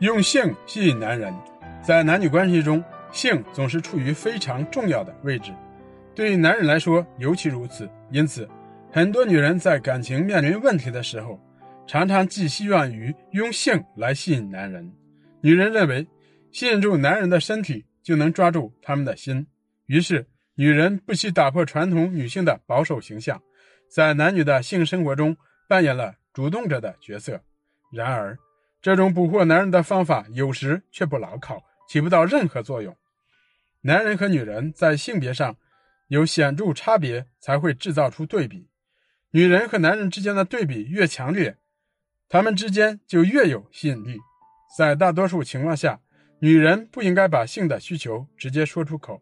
用性吸引男人，在男女关系中，性总是处于非常重要的位置，对于男人来说尤其如此。因此，很多女人在感情面临问题的时候，常常寄希望于用性来吸引男人。女人认为，吸引住男人的身体就能抓住他们的心，于是女人不惜打破传统女性的保守形象，在男女的性生活中扮演了主动者的角色。然而，这种捕获男人的方法有时却不牢靠，起不到任何作用。男人和女人在性别上有显著差别，才会制造出对比。女人和男人之间的对比越强烈，他们之间就越有吸引力。在大多数情况下，女人不应该把性的需求直接说出口，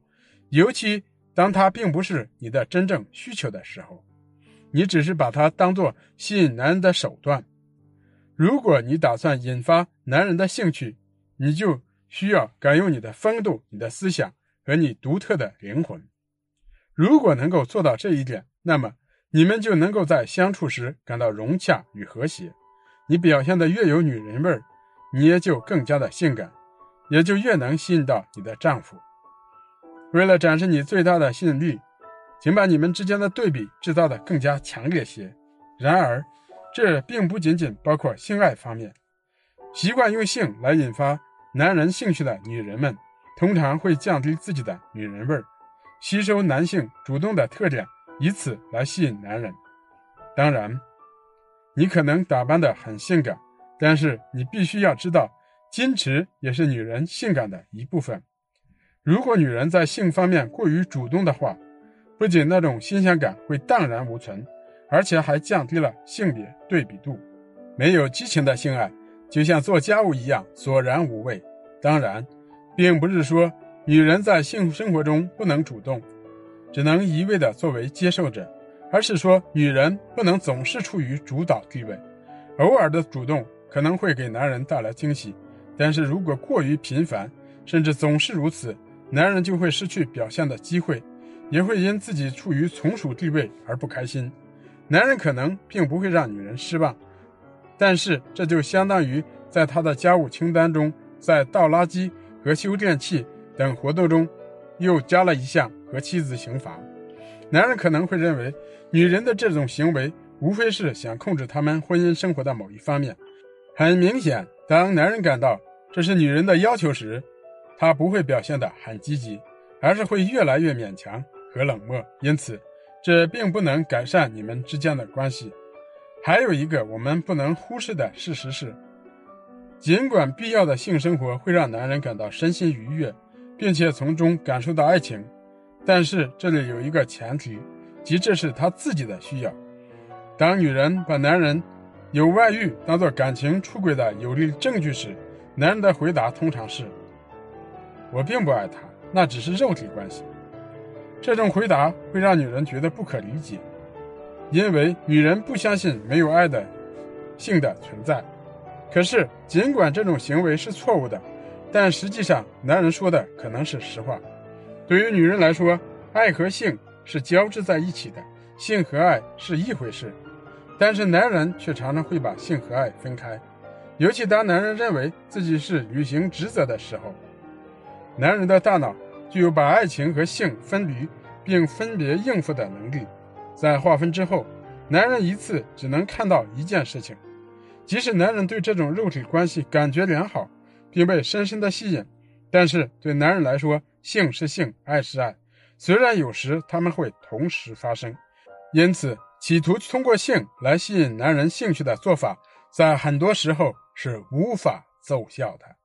尤其当它并不是你的真正需求的时候，你只是把它当做吸引男人的手段。如果你打算引发男人的兴趣，你就需要敢用你的风度、你的思想和你独特的灵魂。如果能够做到这一点，那么你们就能够在相处时感到融洽与和谐。你表现的越有女人味儿，你也就更加的性感，也就越能吸引到你的丈夫。为了展示你最大的吸引力，请把你们之间的对比制造的更加强烈些。然而，这并不仅仅包括性爱方面，习惯用性来引发男人兴趣的女人们，通常会降低自己的女人味儿，吸收男性主动的特点，以此来吸引男人。当然，你可能打扮得很性感，但是你必须要知道，矜持也是女人性感的一部分。如果女人在性方面过于主动的话，不仅那种新鲜感会荡然无存。而且还降低了性别对比度，没有激情的性爱就像做家务一样索然无味。当然，并不是说女人在性生活中不能主动，只能一味的作为接受者，而是说女人不能总是处于主导地位，偶尔的主动可能会给男人带来惊喜，但是如果过于频繁，甚至总是如此，男人就会失去表现的机会，也会因自己处于从属地位而不开心。男人可能并不会让女人失望，但是这就相当于在他的家务清单中，在倒垃圾和修电器等活动中，又加了一项和妻子刑罚。男人可能会认为，女人的这种行为无非是想控制他们婚姻生活的某一方面。很明显，当男人感到这是女人的要求时，他不会表现得很积极，而是会越来越勉强和冷漠。因此。这并不能改善你们之间的关系。还有一个我们不能忽视的事实是，尽管必要的性生活会让男人感到身心愉悦，并且从中感受到爱情，但是这里有一个前提，即这是他自己的需要。当女人把男人有外遇当做感情出轨的有力证据时，男人的回答通常是：“我并不爱他，那只是肉体关系。”这种回答会让女人觉得不可理解，因为女人不相信没有爱的性的存在。可是，尽管这种行为是错误的，但实际上男人说的可能是实话。对于女人来说，爱和性是交织在一起的，性和爱是一回事。但是男人却常常会把性和爱分开，尤其当男人认为自己是履行职责的时候，男人的大脑。具有把爱情和性分离并分别应付的能力。在划分之后，男人一次只能看到一件事情。即使男人对这种肉体关系感觉良好，并被深深的吸引，但是对男人来说，性是性，爱是爱。虽然有时他们会同时发生，因此企图通过性来吸引男人兴趣的做法，在很多时候是无法奏效的。